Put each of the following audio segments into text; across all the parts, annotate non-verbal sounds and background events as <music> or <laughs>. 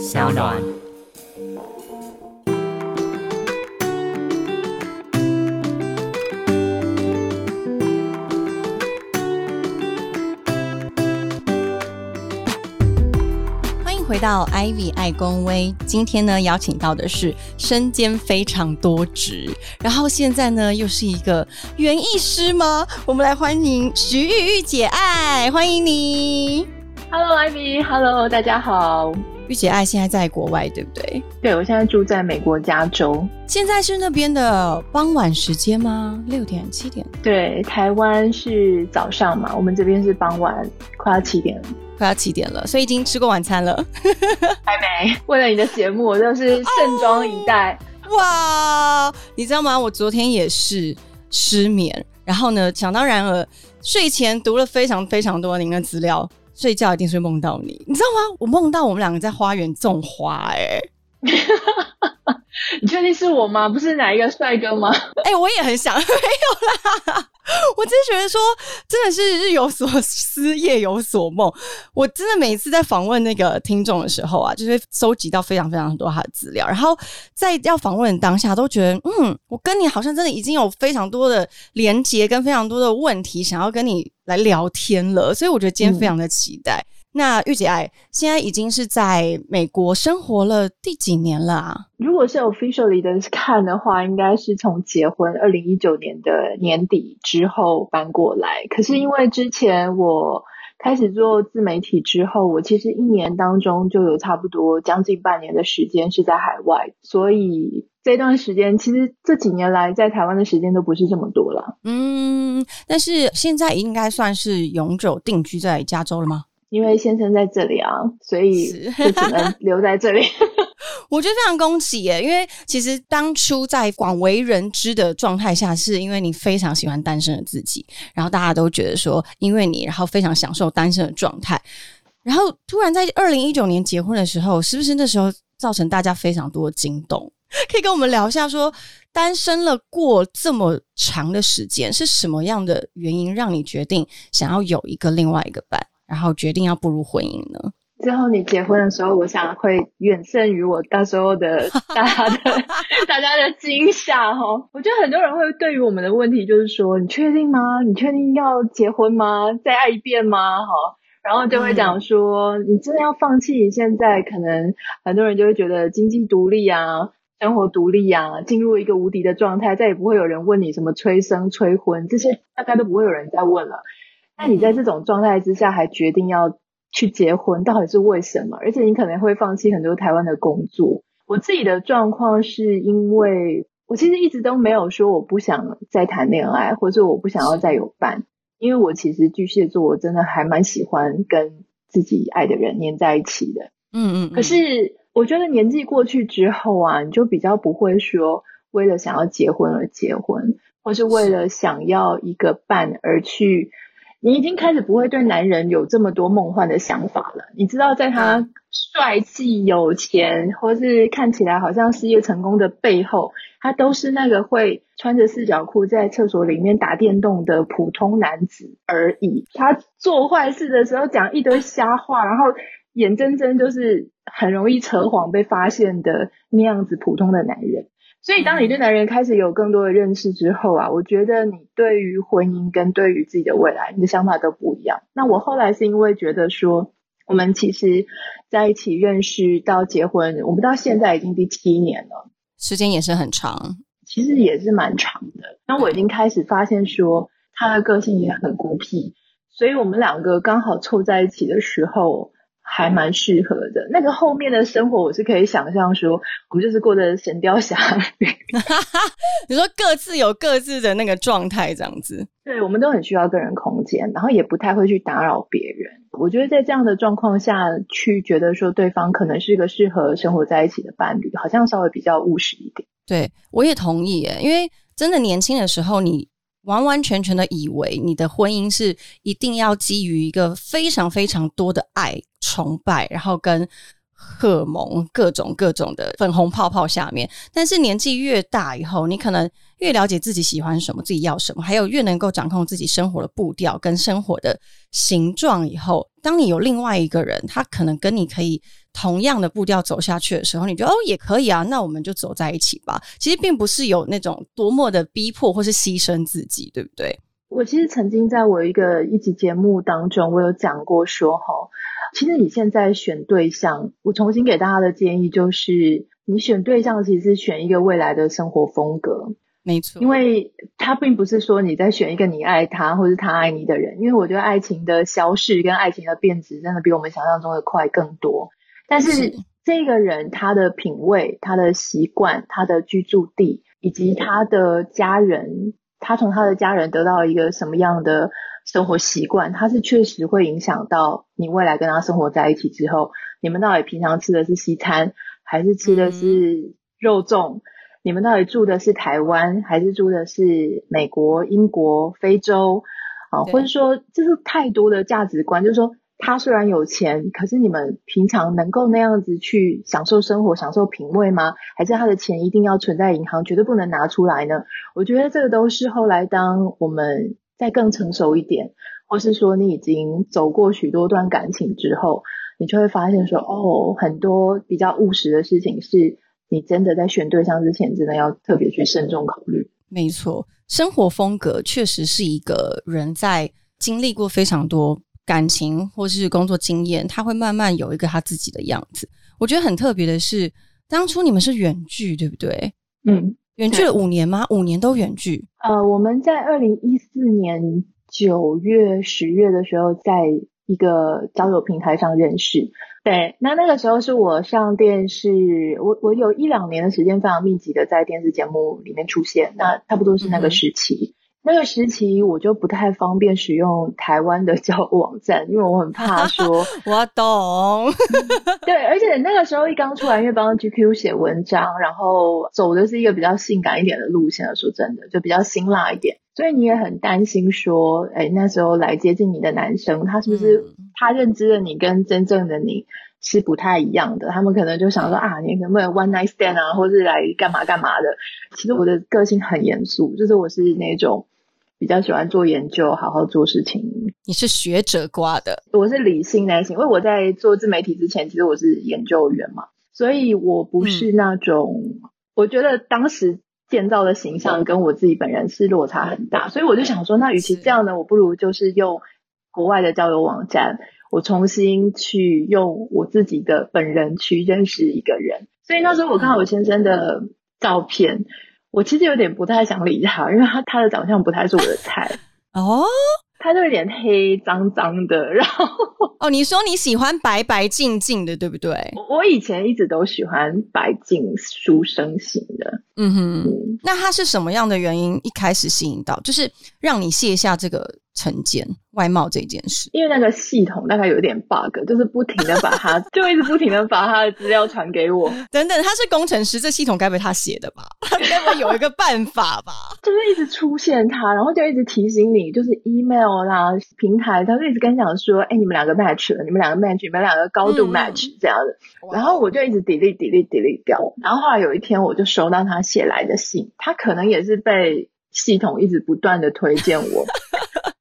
小暖。欢迎回到 Ivy 爱公威，今天呢邀请到的是身兼非常多职，然后现在呢又是一个园艺师吗？我们来欢迎徐玉玉姐爱，欢迎你。Hello Ivy，Hello，大家好。玉姐爱现在在国外，对不对？对，我现在住在美国加州。现在是那边的傍晚时间吗？六点、七点，对，台湾是早上嘛，我们这边是傍晚，快要七点了。快要七点了，所以已经吃过晚餐了。<laughs> 还没。为了你的节目，我就是盛装以待。哇，你知道吗？我昨天也是失眠，然后呢，想当然了，睡前读了非常非常多您的资料，睡觉一定是梦到你，你知道吗？我梦到我们两个在花园种花、欸，<laughs> 你确定是我吗？不是哪一个帅哥吗？<laughs> 哎、我也很想，没有啦。我真的觉得说，真的是日有所思，夜有所梦。我真的每次在访问那个听众的时候啊，就是会收集到非常非常多他的资料，然后在要访问的当下，都觉得，嗯，我跟你好像真的已经有非常多的连接，跟非常多的问题想要跟你来聊天了，所以我觉得今天非常的期待。那玉姐爱现在已经是在美国生活了第几年了啊？如果是 officially 的看的话，应该是从结婚二零一九年的年底之后搬过来。可是因为之前我开始做自媒体之后，我其实一年当中就有差不多将近半年的时间是在海外，所以这段时间其实这几年来在台湾的时间都不是这么多了。嗯，但是现在应该算是永久定居在加州了吗？因为先生在这里啊，所以是就只能 <laughs> 留在这里。我觉得非常恭喜耶，因为其实当初在广为人知的状态下，是因为你非常喜欢单身的自己，然后大家都觉得说，因为你，然后非常享受单身的状态，然后突然在二零一九年结婚的时候，是不是那时候造成大家非常多的惊动？<laughs> 可以跟我们聊一下说，单身了过这么长的时间，是什么样的原因让你决定想要有一个另外一个伴，然后决定要步入婚姻呢？之后你结婚的时候，我想会远胜于我到时候的 <laughs> 大家的 <laughs> 大家的惊吓哈。我觉得很多人会对于我们的问题就是说，你确定吗？你确定要结婚吗？再爱一遍吗？哈。然后就会讲说，你真的要放弃你现在可能很多人就会觉得经济独立啊，生活独立啊，进入一个无敌的状态，再也不会有人问你什么催生、催婚这些，大概都不会有人再问了。那你在这种状态之下还决定要去结婚，到底是为什么？而且你可能会放弃很多台湾的工作。我自己的状况是因为我其实一直都没有说我不想再谈恋爱，或者我不想要再有伴，因为我其实巨蟹座我真的还蛮喜欢跟自己爱的人黏在一起的。嗯嗯，可是我觉得年纪过去之后啊，你就比较不会说为了想要结婚而结婚，或是为了想要一个伴而去。你已经开始不会对男人有这么多梦幻的想法了。你知道，在他帅气、有钱，或是看起来好像事业成功的背后，他都是那个会穿着四角裤在厕所里面打电动的普通男子而已。他做坏事的时候讲一堆瞎话，然后眼睁睁就是很容易扯谎被发现的那样子普通的男人。所以，当你对男人开始有更多的认识之后啊，我觉得你对于婚姻跟对于自己的未来，你的想法都不一样。那我后来是因为觉得说，我们其实在一起认识到结婚，我们到现在已经第七年了，时间也是很长，其实也是蛮长的。那我已经开始发现说，他的个性也很孤僻，所以我们两个刚好凑在一起的时候。还蛮适合的。那个后面的生活，我是可以想象说，我们就是过着神雕侠侣。<laughs> 你说各自有各自的那个状态，这样子。<laughs> 对，我们都很需要个人空间，然后也不太会去打扰别人。我觉得在这样的状况下去觉得说对方可能是一个适合生活在一起的伴侣，好像稍微比较务实一点。对我也同意耶，因为真的年轻的时候你。完完全全的以为你的婚姻是一定要基于一个非常非常多的爱、崇拜，然后跟荷尔蒙各种各种的粉红泡泡下面。但是年纪越大以后，你可能越了解自己喜欢什么，自己要什么，还有越能够掌控自己生活的步调跟生活的形状。以后，当你有另外一个人，他可能跟你可以同样的步调走下去的时候，你觉得哦也可以啊，那我们就走在一起吧。其实并不是有那种多么的逼迫或是牺牲自己，对不对？我其实曾经在我一个一集节目当中，我有讲过说哈，其实你现在选对象，我重新给大家的建议就是，你选对象其实是选一个未来的生活风格。没错，因为他并不是说你在选一个你爱他或是他爱你的人，因为我觉得爱情的消逝跟爱情的变质真的比我们想象中的快更多。但是这个人他的品味、他的习惯、他的居住地以及他的家人，他从他的家人得到一个什么样的生活习惯，他是确实会影响到你未来跟他生活在一起之后，你们到底平常吃的是西餐还是吃的是肉粽？你们到底住的是台湾，还是住的是美国、英国、非洲啊？或者说，就是太多的价值观，就是说，他虽然有钱，可是你们平常能够那样子去享受生活、享受品味吗？还是他的钱一定要存在银行，绝对不能拿出来呢？我觉得这个都是后来，当我们再更成熟一点，或是说你已经走过许多段感情之后，你就会发现说，哦，很多比较务实的事情是。你真的在选对象之前，真的要特别去慎重考虑。没错，生活风格确实是一个人在经历过非常多感情或是工作经验，他会慢慢有一个他自己的样子。我觉得很特别的是，当初你们是远距，对不对？嗯，远距了五年吗？五年都远距？呃，我们在二零一四年九月、十月的时候在。一个交友平台上认识，对，那那个时候是我上电视，我我有一两年的时间非常密集的在电视节目里面出现，那差不多是那个时期。那个时期我就不太方便使用台湾的交友网站，因为我很怕说。<laughs> 我懂。对，而且那个时候一刚出来，因为帮 GQ 写文章，然后走的是一个比较性感一点的路线，说真的，就比较辛辣一点，所以你也很担心说，哎，那时候来接近你的男生，他是不是他认知的你跟真正的你是不太一样的？他们可能就想说啊，你能不能 one night stand 啊，或是来干嘛干嘛的？其实我的个性很严肃，就是我是那种。比较喜欢做研究，好好做事情。你是学者挂的，我是理性类型。因为我在做自媒体之前，其实我是研究员嘛，所以我不是那种。我觉得当时建造的形象跟我自己本人是落差很大，所以我就想说，那与其这样呢，我不如就是用国外的交友网站，我重新去用我自己的本人去认识一个人。所以那时候我看到我先生的照片。我其实有点不太想理他，因为他他的长相不太是我的菜 <laughs> 哦，他就有点黑脏脏的，然后哦，你说你喜欢白白净净的，对不对？我以前一直都喜欢白净书生型的，嗯哼，那他是什么样的原因一开始吸引到，就是让你卸下这个？成见外貌这件事，因为那个系统大概有点 bug，就是不停的把他，<laughs> 就一直不停的把他的资料传给我。等等，他是工程师，这系统该不会他写的吧？<laughs> 他该不会有一个办法吧？<laughs> 就是一直出现他，然后就一直提醒你，就是 email 啦，平台，他就一直跟你讲说，哎，你们两个 match 了，你们两个 match，你们两个高度 match 这样的。然后我就一直 delete delete delete 掉。然后后来有一天，我就收到他写来的信，他可能也是被系统一直不断的推荐我。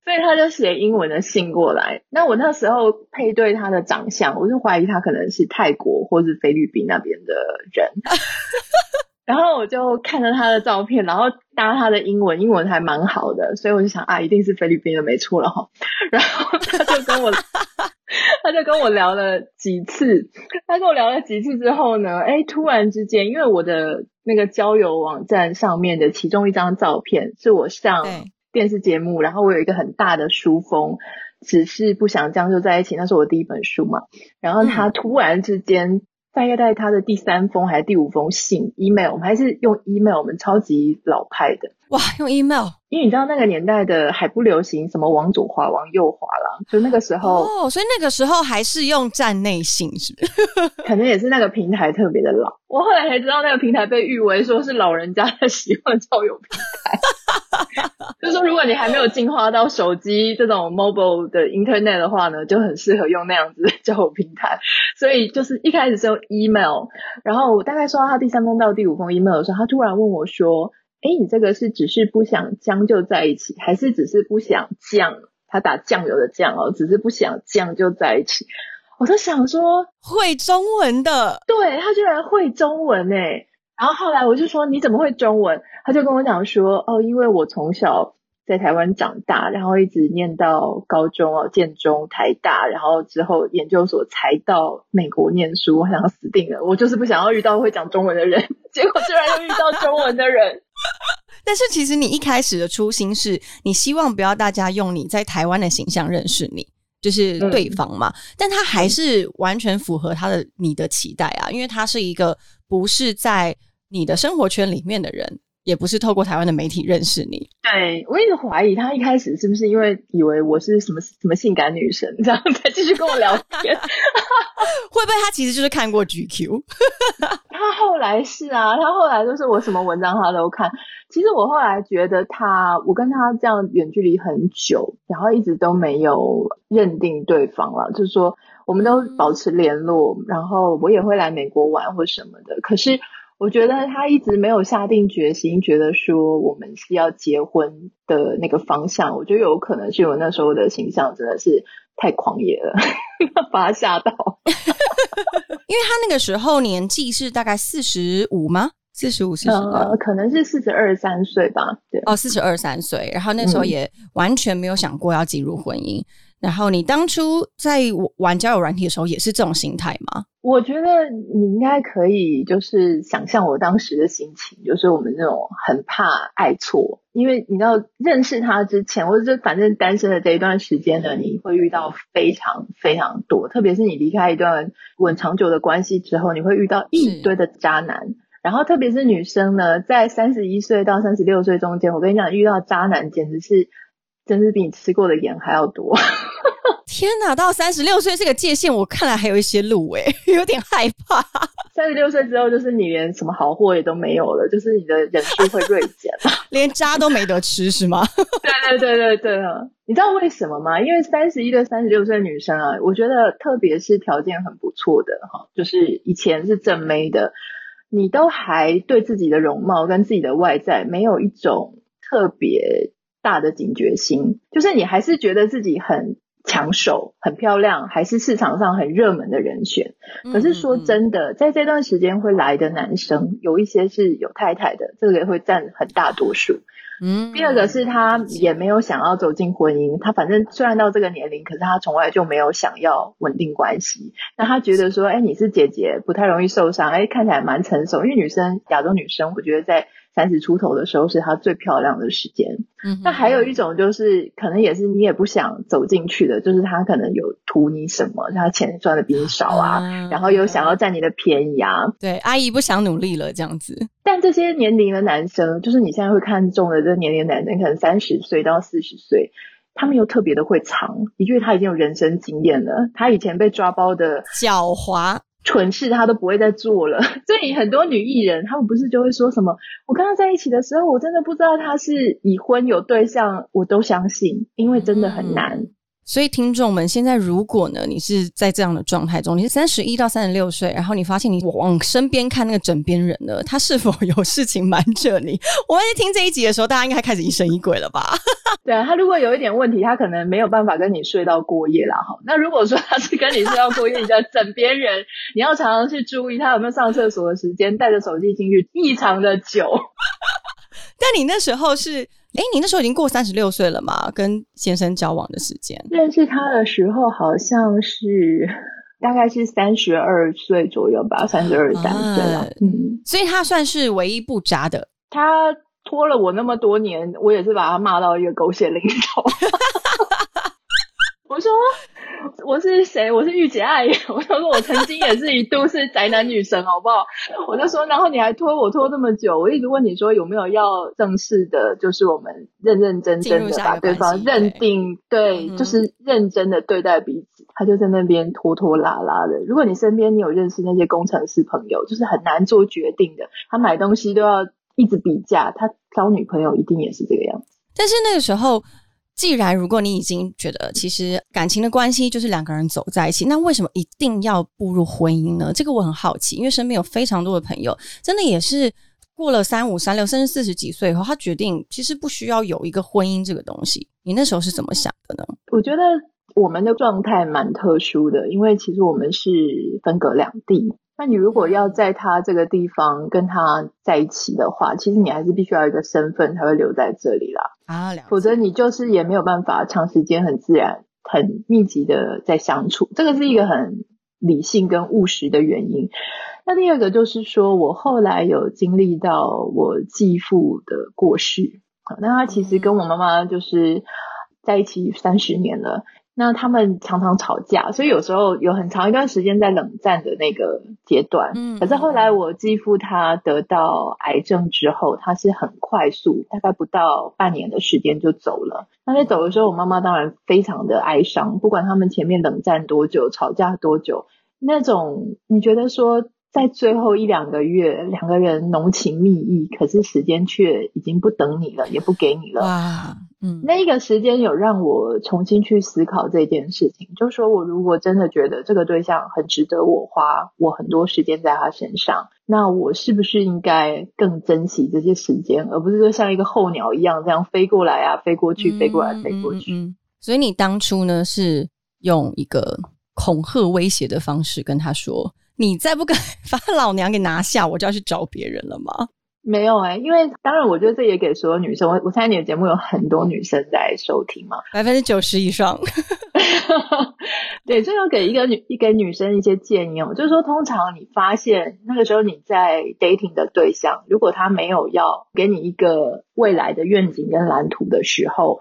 所以他就写英文的信过来，那我那时候配对他的长相，我就怀疑他可能是泰国或是菲律宾那边的人。<laughs> 然后我就看着他的照片，然后搭他的英文，英文还蛮好的，所以我就想啊，一定是菲律宾的，没错了哈。然后他就跟我，<laughs> 他就跟我聊了几次，他跟我聊了几次之后呢，哎，突然之间，因为我的那个交友网站上面的其中一张照片是我上。电视节目，然后我有一个很大的书封，只是不想将就在一起。那是我第一本书嘛，然后他突然之间，大概在他的第三封还是第五封信，email，我们还是用 email，我们超级老派的。哇，用 email，因为你知道那个年代的还不流行什么往左滑往右滑了，就那个时候哦，所以那个时候还是用站内信，是不是？<laughs> 可能也是那个平台特别的老。我后来才知道那个平台被誉为说是老人家的喜欢交友平台，<laughs> 就是说如果你还没有进化到手机这种 mobile 的 internet 的话呢，就很适合用那样子的交友平台。所以就是一开始是用 email，然后我大概收到他第三封到第五封 email 的时候，他突然问我说。哎，你这个是只是不想将就在一起，还是只是不想酱？他打酱油的酱哦，只是不想酱就在一起。我都想说会中文的，对他居然会中文哎。然后后来我就说你怎么会中文？他就跟我讲说哦，因为我从小在台湾长大，然后一直念到高中哦，建中、台大，然后之后研究所才到美国念书。我想要死定了，我就是不想要遇到会讲中文的人，<laughs> 结果居然又遇到中文的人。<laughs> 但是其实你一开始的初心是你希望不要大家用你在台湾的形象认识你，就是对方嘛。但他还是完全符合他的你的期待啊，因为他是一个不是在。你的生活圈里面的人，也不是透过台湾的媒体认识你。对我一直怀疑他一开始是不是因为以为我是什么什么性感女神，这样才继续跟我聊天。<laughs> 会不会他其实就是看过 GQ？<laughs> 他后来是啊，他后来就是我什么文章他都看。其实我后来觉得他，我跟他这样远距离很久，然后一直都没有认定对方了，就是说我们都保持联络，然后我也会来美国玩或什么的。可是。我觉得他一直没有下定决心，觉得说我们是要结婚的那个方向。我觉得有可能是我那时候的形象真的是太狂野了，<laughs> 把他吓到。<laughs> 因为他那个时候年纪是大概四十五吗？四十五、四十呃，可能是四十二三岁吧。对，哦，四十二三岁，然后那时候也完全没有想过要进入婚姻。然后你当初在玩交友软体的时候，也是这种心态吗？我觉得你应该可以，就是想象我当时的心情，就是我们那种很怕爱错，因为你知道认识他之前，或者是反正单身的这一段时间呢，你会遇到非常非常多，特别是你离开一段稳长久的关系之后，你会遇到一堆的渣男。然后特别是女生呢，在三十一岁到三十六岁中间，我跟你讲，遇到渣男简直是。真是比你吃过的盐还要多！<laughs> 天哪，到三十六岁这个界限，我看来还有一些路诶，<laughs> 有点害怕。三十六岁之后，就是你连什么好货也都没有了，就是你的人数会锐减，<laughs> 连渣都没得吃是吗？对对对对对啊！你知道为什么吗？因为三十一到三十六岁女生啊，我觉得特别是条件很不错的哈，就是以前是正妹的，你都还对自己的容貌跟自己的外在没有一种特别。大的警觉心，就是你还是觉得自己很抢手、很漂亮，还是市场上很热门的人选。可是说真的，在这段时间会来的男生，有一些是有太太的，这个也会占很大多数。嗯，第二个是他也没有想要走进婚姻，他反正虽然到这个年龄，可是他从来就没有想要稳定关系。那他觉得说，哎，你是姐姐，不太容易受伤，哎，看起来蛮成熟。因为女生，亚洲女生，我觉得在。三十出头的时候是她最漂亮的时间。嗯，那还有一种就是，可能也是你也不想走进去的，就是他可能有图你什么，他钱赚的比你少啊，然后又想要占你的便宜啊。对，阿姨不想努力了这样子。但这些年龄的男生，就是你现在会看中的这年龄男生，可能三十岁到四十岁，他们又特别的会藏，一句他已经有人生经验了，他以前被抓包的狡猾。蠢事他都不会再做了，<laughs> 所以很多女艺人，他们不是就会说什么？我跟他在一起的时候，我真的不知道他是已婚有对象，我都相信，因为真的很难。所以，听众们，现在如果呢，你是在这样的状态中，你是三十一到三十六岁，然后你发现你往身边看那个枕边人呢，他是否有事情瞒着你？<laughs> 我在听这一集的时候，大家应该开始疑神疑鬼了吧？<laughs> 对啊，他如果有一点问题，他可能没有办法跟你睡到过夜啦。哈，那如果说他是跟你睡到过夜，你的枕边人，你要常常去注意他有没有上厕所的时间，带着手机进去异常的久。<laughs> 但你那时候是。哎，你那时候已经过三十六岁了嘛？跟先生交往的时间，认识他的时候好像是大概是三十二岁左右吧，三十二三岁了。嗯，所以他算是唯一不渣的。他拖了我那么多年，我也是把他骂到一个狗血淋头。<laughs> 我说。<laughs> 我是谁？我是御姐爱。<laughs> 我就说，我曾经也是一度是宅男女神，<laughs> 好不好？我就说，然后你还拖我拖这么久，我一直问你说有没有要正式的，就是我们认认真真的把对方认定，对，就是认真的对待彼此。他就在那边拖拖拉拉的。如果你身边你有认识那些工程师朋友，就是很难做决定的，他买东西都要一直比价，他挑女朋友一定也是这个样子。但是那个时候。既然如果你已经觉得其实感情的关系就是两个人走在一起，那为什么一定要步入婚姻呢？这个我很好奇，因为身边有非常多的朋友，真的也是过了三五三六，甚至四十几岁以后，他决定其实不需要有一个婚姻这个东西。你那时候是怎么想的呢？我觉得我们的状态蛮特殊的，因为其实我们是分隔两地。那你如果要在他这个地方跟他在一起的话，其实你还是必须要一个身份才会留在这里啦。啊，否则你就是也没有办法长时间很自然、很密集的在相处。这个是一个很理性跟务实的原因。那第二个就是说我后来有经历到我继父的过世，那他其实跟我妈妈就是在一起三十年了。那他们常常吵架，所以有时候有很长一段时间在冷战的那个阶段。嗯，可是后来我继父他得到癌症之后，他是很快速，大概不到半年的时间就走了。那在走的时候，我妈妈当然非常的哀伤，不管他们前面冷战多久，吵架多久，那种你觉得说。在最后一两个月，两个人浓情蜜意，可是时间却已经不等你了，也不给你了。哇，嗯，那个时间有让我重新去思考这件事情，就说我如果真的觉得这个对象很值得我花我很多时间在他身上，那我是不是应该更珍惜这些时间，而不是说像一个候鸟一样这样飞过来啊，飞过去，飞过来，飞过去。所以你当初呢是用一个恐吓威胁的方式跟他说。你再不敢 <laughs> 把老娘给拿下，我就要去找别人了吗？没有哎，因为当然，我觉得这也给所有女生。我我猜你的节目有很多女生在收听嘛，百分之九十以上。<laughs> 对，这要给一个女一个女生一些建议哦，就是说，通常你发现那个时候你在 dating 的对象，如果他没有要给你一个未来的愿景跟蓝图的时候，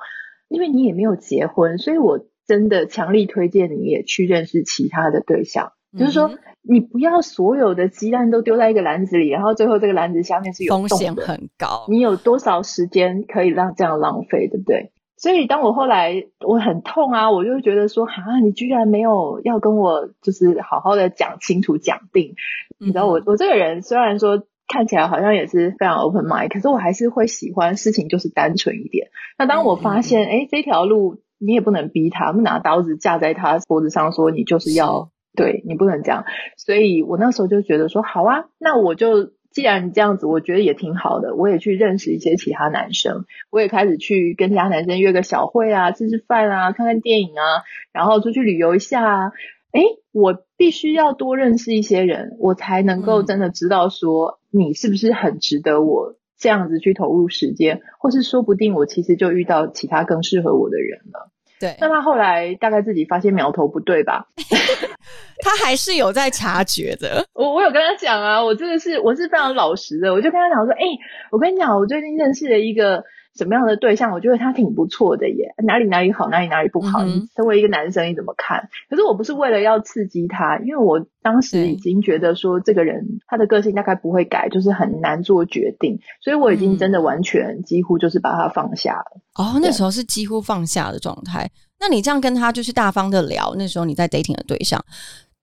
因为你也没有结婚，所以我真的强力推荐你也去认识其他的对象，就是说。你不要所有的鸡蛋都丢在一个篮子里，然后最后这个篮子下面是有风险很高。你有多少时间可以让这样浪费，对不对？所以当我后来我很痛啊，我就觉得说，啊，你居然没有要跟我就是好好的讲清楚讲定。你知道我我这个人虽然说看起来好像也是非常 open mind，可是我还是会喜欢事情就是单纯一点。那当我发现，哎，这条路你也不能逼他，们拿刀子架在他脖子上说你就是要。对你不能这样，所以我那时候就觉得说好啊，那我就既然你这样子，我觉得也挺好的，我也去认识一些其他男生，我也开始去跟其他男生约个小会啊，吃吃饭啊，看看电影啊，然后出去旅游一下啊。哎，我必须要多认识一些人，我才能够真的知道说你是不是很值得我这样子去投入时间，或是说不定我其实就遇到其他更适合我的人了。对，那他后来大概自己发现苗头不对吧？<laughs> 他还是有在察觉的。我我有跟他讲啊，我真的是我是非常老实的，我就跟他讲说，哎，我跟你讲，我最近认识了一个。什么样的对象，我觉得他挺不错的耶，哪里哪里好，哪里哪里不好。你身为一个男生，你怎么看？可是我不是为了要刺激他，因为我当时已经觉得说这个人他的个性大概不会改，就是很难做决定，所以我已经真的完全几乎就是把他放下了。哦，那时候是几乎放下的状态。那你这样跟他就是大方的聊，那时候你在 dating 的对象。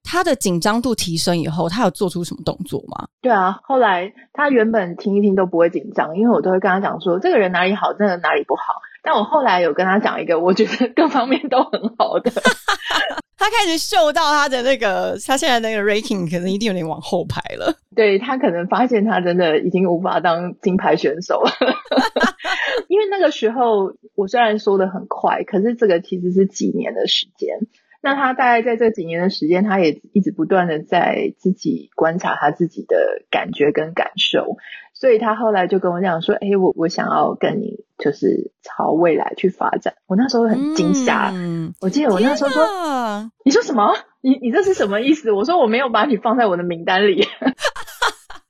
他的紧张度提升以后，他有做出什么动作吗？对啊，后来他原本听一听都不会紧张，因为我都会跟他讲说，这个人哪里好，真的哪里不好。但我后来有跟他讲一个，我觉得各方面都很好的。<laughs> 他开始嗅到他的那个，他现在那个 ranking 可能一定有点往后排了。对他可能发现他真的已经无法当金牌选手了，<laughs> 因为那个时候我虽然说的很快，可是这个其实是几年的时间。那他大概在这几年的时间，他也一直不断的在自己观察他自己的感觉跟感受，所以他后来就跟我讲说：“哎，我我想要跟你就是朝未来去发展。”我那时候很惊吓，嗯我记得我那时候说：“你说什么？你你这是什么意思？”我说：“我没有把你放在我的名单里。<laughs> ”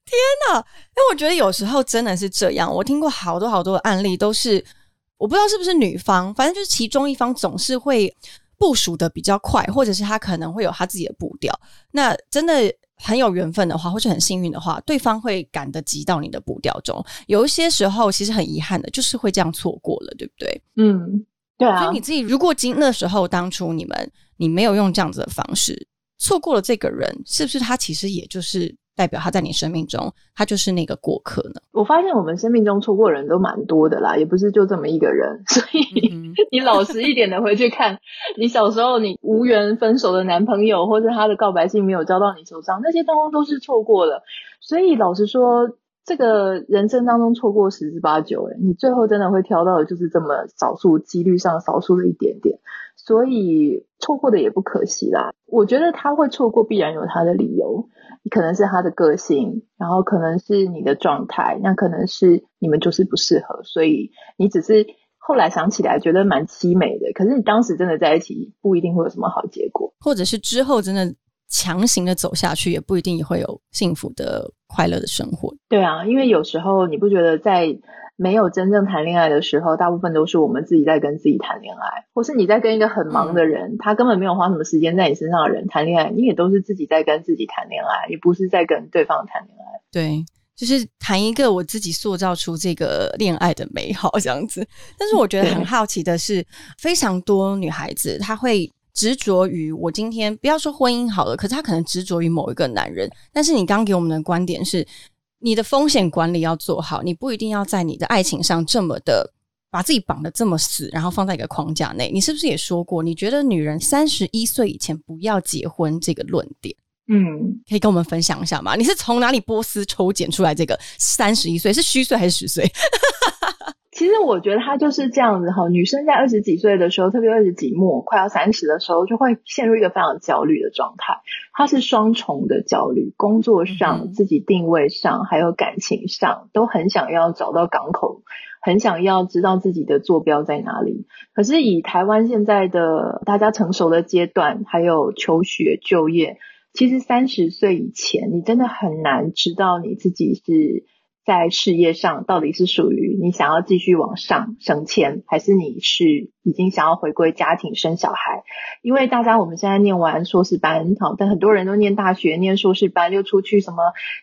天哪！因为我觉得有时候真的是这样，我听过好多好多的案例，都是我不知道是不是女方，反正就是其中一方总是会。部署的比较快，或者是他可能会有他自己的步调。那真的很有缘分的话，或是很幸运的话，对方会赶得及到你的步调中。有一些时候，其实很遗憾的，就是会这样错过了，对不对？嗯，对啊。所以你自己如果今那时候当初你们你没有用这样子的方式，错过了这个人，是不是他其实也就是？代表他在你生命中，他就是那个过客呢。我发现我们生命中错过人都蛮多的啦，也不是就这么一个人。<laughs> 所以 <laughs> 你老实一点的回去看，你小时候你无缘分手的男朋友，或者他的告白信没有交到你手上，那些当中都是错过了。所以老实说，这个人生当中错过十之八九，哎，你最后真的会挑到的就是这么少数几率上少数的一点点，所以错过的也不可惜啦。我觉得他会错过，必然有他的理由，可能是他的个性，然后可能是你的状态，那可能是你们就是不适合，所以你只是后来想起来觉得蛮凄美的，可是你当时真的在一起不一定会有什么好结果，或者是之后真的。强行的走下去，也不一定会有幸福的、快乐的生活。对啊，因为有时候你不觉得，在没有真正谈恋爱的时候，大部分都是我们自己在跟自己谈恋爱，或是你在跟一个很忙的人，他根本没有花什么时间在你身上的人谈恋爱，你也都是自己在跟自己谈恋爱，也不是在跟对方谈恋爱。对，就是谈一个我自己塑造出这个恋爱的美好这样子。但是我觉得很好奇的是，非常多女孩子她会。执着于我今天不要说婚姻好了，可是她可能执着于某一个男人。但是你刚给我们的观点是，你的风险管理要做好，你不一定要在你的爱情上这么的把自己绑得这么死，然后放在一个框架内。你是不是也说过，你觉得女人三十一岁以前不要结婚这个论点？嗯，可以跟我们分享一下吗？你是从哪里波斯抽检出来这个三十一岁是虚岁还是实岁？其实我觉得他就是这样子哈，女生在二十几岁的时候，特别二十几末快要三十的时候，就会陷入一个非常焦虑的状态。她是双重的焦虑，工作上、自己定位上，还有感情上，都很想要找到港口，很想要知道自己的坐标在哪里。可是以台湾现在的大家成熟的阶段，还有求学、就业，其实三十岁以前，你真的很难知道你自己是。在事业上，到底是属于你想要继续往上升迁，还是你是已经想要回归家庭生小孩？因为大家我们现在念完硕士班，好，但很多人都念大学、念硕士班，又出去什么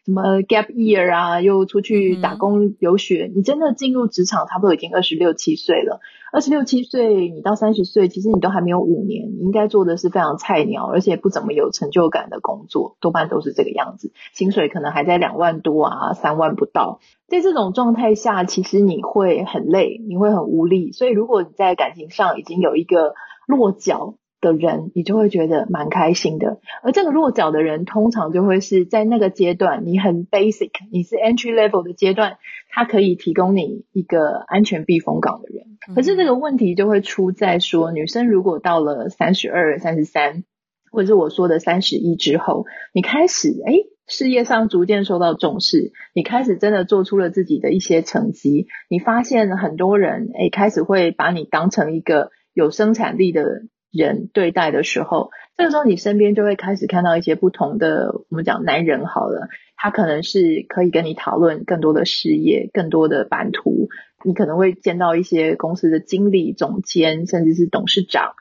什么 gap year 啊，又出去打工游学。你真的进入职场，差不多已经二十六七岁了。二十六七岁，你到三十岁，其实你都还没有五年，你应该做的是非常菜鸟，而且不怎么有成就感的工作，多半都是这个样子，薪水可能还在两万多啊，三万不到。在这种状态下，其实你会很累，你会很无力。所以，如果你在感情上已经有一个落脚的人，你就会觉得蛮开心的。而这个落脚的人，通常就会是在那个阶段，你很 basic，你是 entry level 的阶段。他可以提供你一个安全避风港的人，可是这个问题就会出在说，女生如果到了三十二、三十三，或者是我说的三十一之后，你开始哎，事业上逐渐受到重视，你开始真的做出了自己的一些成绩，你发现很多人哎，开始会把你当成一个有生产力的人对待的时候，这个时候你身边就会开始看到一些不同的，我们讲男人好了。他可能是可以跟你讨论更多的事业、更多的版图，你可能会见到一些公司的经理、总监，甚至是董事长。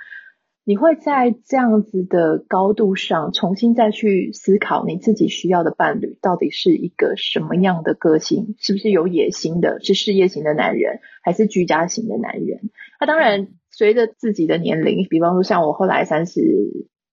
你会在这样子的高度上重新再去思考你自己需要的伴侣到底是一个什么样的个性，是不是有野心的，是事业型的男人，还是居家型的男人？那当然，随着自己的年龄，比方说像我后来三十。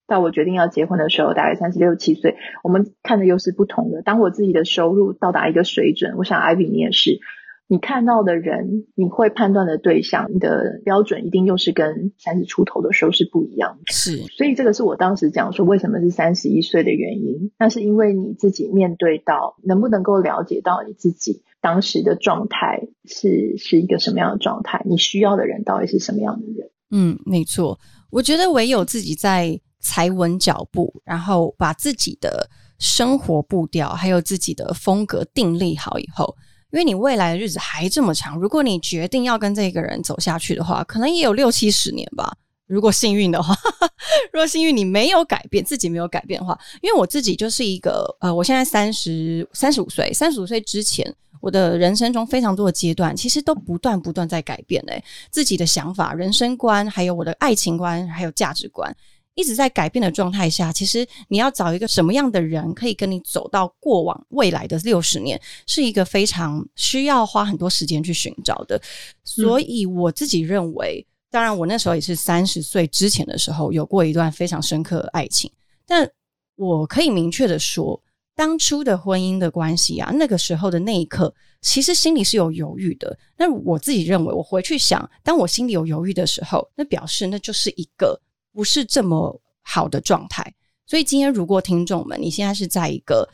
到我决定要结婚的时候，大概三十六七岁，我们看的又是不同的。当我自己的收入到达一个水准，我想艾比你也是，你看到的人，你会判断的对象，你的标准一定又是跟三十出头的时候是不一样的。是，所以这个是我当时讲说为什么是三十一岁的原因。那是因为你自己面对到，能不能够了解到你自己当时的状态是是一个什么样的状态？你需要的人到底是什么样的人？嗯，没错。我觉得唯有自己在。踩稳脚步，然后把自己的生活步调还有自己的风格定立好以后，因为你未来的日子还这么长，如果你决定要跟这个人走下去的话，可能也有六七十年吧。如果幸运的话，<laughs> 如果幸运你没有改变，自己没有改变的话，因为我自己就是一个呃，我现在三十三十五岁，三十五岁之前，我的人生中非常多的阶段，其实都不断不断在改变诶，自己的想法、人生观，还有我的爱情观，还有价值观。一直在改变的状态下，其实你要找一个什么样的人可以跟你走到过往未来的六十年，是一个非常需要花很多时间去寻找的。所以我自己认为，当然我那时候也是三十岁之前的时候有过一段非常深刻的爱情，但我可以明确的说，当初的婚姻的关系啊，那个时候的那一刻，其实心里是有犹豫的。那我自己认为，我回去想，当我心里有犹豫的时候，那表示那就是一个。不是这么好的状态，所以今天如果听众们，你现在是在一个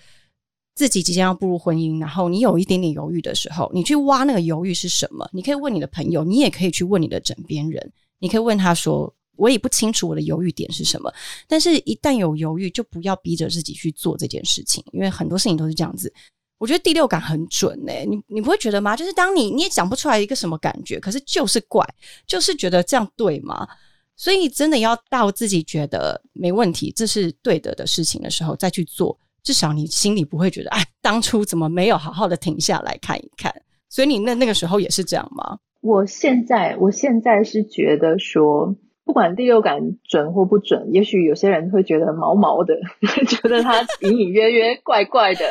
自己即将要步入婚姻，然后你有一点点犹豫的时候，你去挖那个犹豫是什么？你可以问你的朋友，你也可以去问你的枕边人，你可以问他说：“我也不清楚我的犹豫点是什么。”但是，一旦有犹豫，就不要逼着自己去做这件事情，因为很多事情都是这样子。我觉得第六感很准诶，你你不会觉得吗？就是当你你也讲不出来一个什么感觉，可是就是怪，就是觉得这样对吗？所以真的要到自己觉得没问题，这是对的的事情的时候再去做，至少你心里不会觉得，哎，当初怎么没有好好的停下来看一看？所以你那那个时候也是这样吗？我现在我现在是觉得说，不管第六感准或不准，也许有些人会觉得毛毛的，<laughs> 觉得他隐隐约约怪怪的。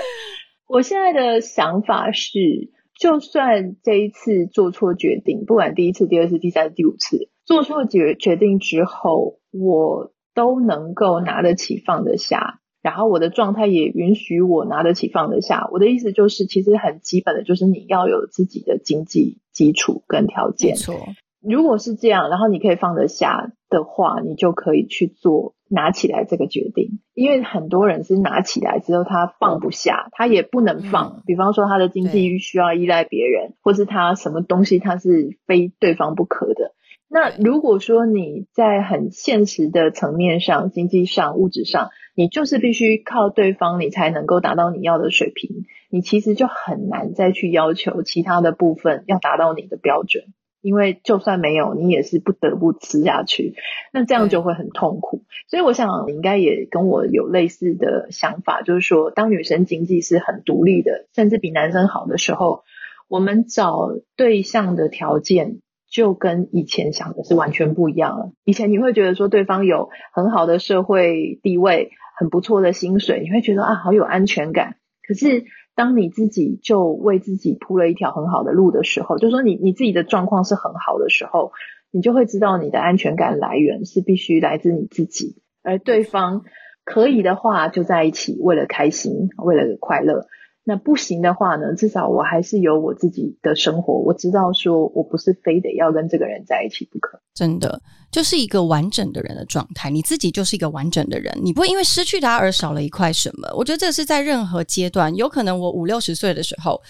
我现在的想法是，就算这一次做错决定，不管第一次、第二次、第三次、第五次。做出决决定之后，我都能够拿得起放得下，然后我的状态也允许我拿得起放得下。我的意思就是，其实很基本的就是你要有自己的经济基础跟条件。错，如果是这样，然后你可以放得下的话，你就可以去做拿起来这个决定。因为很多人是拿起来之后他放不下，他也不能放。比方说他的经济需要依赖别人，或是他什么东西他是非对方不可的。那如果说你在很现实的层面上、经济上、物质上，你就是必须靠对方，你才能够达到你要的水平，你其实就很难再去要求其他的部分要达到你的标准，因为就算没有，你也是不得不吃下去，那这样就会很痛苦。所以我想你应该也跟我有类似的想法，就是说，当女生经济是很独立的，甚至比男生好的时候，我们找对象的条件。就跟以前想的是完全不一样了。以前你会觉得说对方有很好的社会地位、很不错的薪水，你会觉得啊好有安全感。可是当你自己就为自己铺了一条很好的路的时候，就说你你自己的状况是很好的时候，你就会知道你的安全感来源是必须来自你自己，而对方可以的话就在一起，为了开心，为了快乐。那不行的话呢？至少我还是有我自己的生活。我知道，说我不是非得要跟这个人在一起不可。真的，就是一个完整的人的状态。你自己就是一个完整的人，你不会因为失去他而少了一块什么。我觉得这是在任何阶段，有可能我五六十岁的时候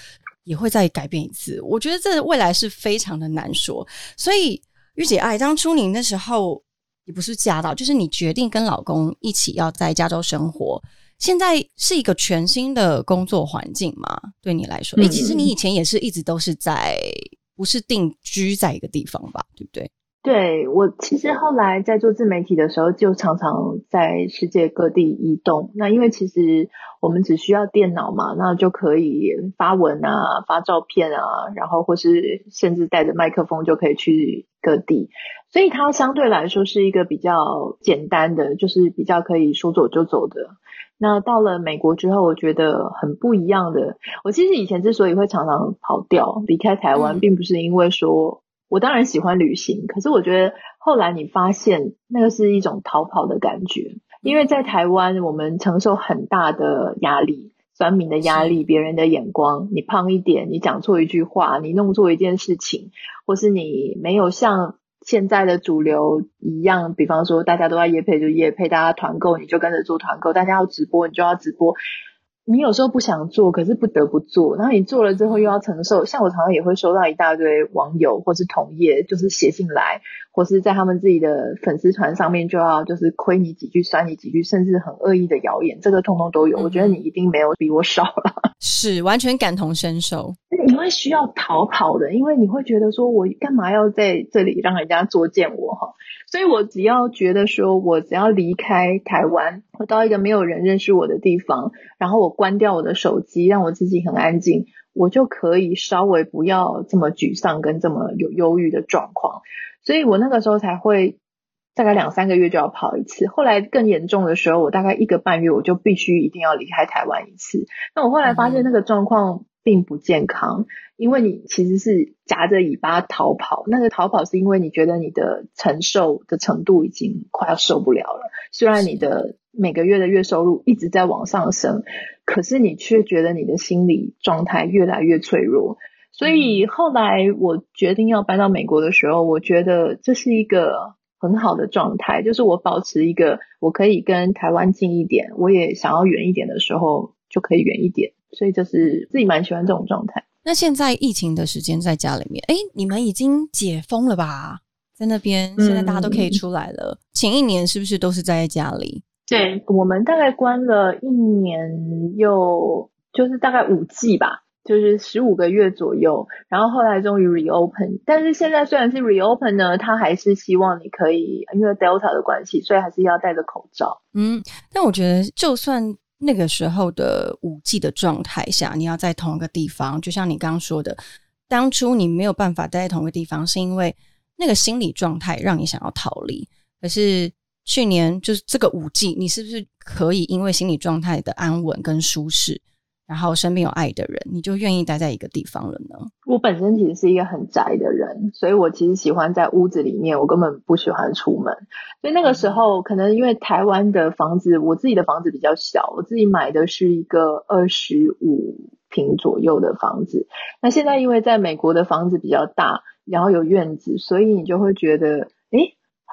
也会再改变一次。我觉得这未来是非常的难说。所以，玉姐爱当初你那时候也不是嫁到，就是你决定跟老公一起要在加州生活。现在是一个全新的工作环境嘛？对你来说，哎，其实你以前也是一直都是在，不是定居在一个地方吧？对不对？对我其实后来在做自媒体的时候，就常常在世界各地移动。那因为其实我们只需要电脑嘛，那就可以发文啊、发照片啊，然后或是甚至带着麦克风就可以去各地。所以它相对来说是一个比较简单的，就是比较可以说走就走的。那到了美国之后，我觉得很不一样的。我其实以前之所以会常常跑掉离开台湾，并不是因为说我当然喜欢旅行，可是我觉得后来你发现那个是一种逃跑的感觉。因为在台湾，我们承受很大的压力，酸民的压力，别人的眼光。你胖一点，你讲错一句话，你弄错一件事情，或是你没有像。现在的主流一样，比方说大家都在夜配就夜配，大家团购你就跟着做团购，大家要直播你就要直播。你有时候不想做，可是不得不做，然后你做了之后又要承受。像我常常也会收到一大堆网友或是同业，就是写信来，或是在他们自己的粉丝团上面就要就是亏你几句、酸你几句，甚至很恶意的谣言，这个通通都有。我觉得你一定没有比我少了，<laughs> 是完全感同身受。你会需要逃跑的，因为你会觉得说，我干嘛要在这里让人家作践我哈？所以我只要觉得说，我只要离开台湾，我到一个没有人认识我的地方，然后我关掉我的手机，让我自己很安静，我就可以稍微不要这么沮丧跟这么有忧郁的状况。所以我那个时候才会大概两三个月就要跑一次，后来更严重的时候，我大概一个半月我就必须一定要离开台湾一次。那我后来发现那个状况。并不健康，因为你其实是夹着尾巴逃跑。那个逃跑是因为你觉得你的承受的程度已经快要受不了了。虽然你的每个月的月收入一直在往上升，可是你却觉得你的心理状态越来越脆弱。所以后来我决定要搬到美国的时候，我觉得这是一个很好的状态，就是我保持一个我可以跟台湾近一点，我也想要远一点的时候就可以远一点。所以就是自己蛮喜欢这种状态。那现在疫情的时间在家里面，哎，你们已经解封了吧？在那边，现在大家都可以出来了。前一年是不是都是在家里？对我们大概关了一年又就是大概五季吧，就是十五个月左右，然后后来终于 reopen。但是现在虽然是 reopen 呢，他还是希望你可以因为 Delta 的关系，所以还是要戴着口罩。嗯，但我觉得就算。那个时候的五 G 的状态下，你要在同一个地方，就像你刚刚说的，当初你没有办法待在同一个地方，是因为那个心理状态让你想要逃离。可是去年就是这个五 G，你是不是可以因为心理状态的安稳跟舒适？然后身边有爱的人，你就愿意待在一个地方了呢？我本身其实是一个很宅的人，所以我其实喜欢在屋子里面，我根本不喜欢出门。所以那个时候，可能因为台湾的房子，我自己的房子比较小，我自己买的是一个二十五平左右的房子。那现在因为在美国的房子比较大，然后有院子，所以你就会觉得，哎。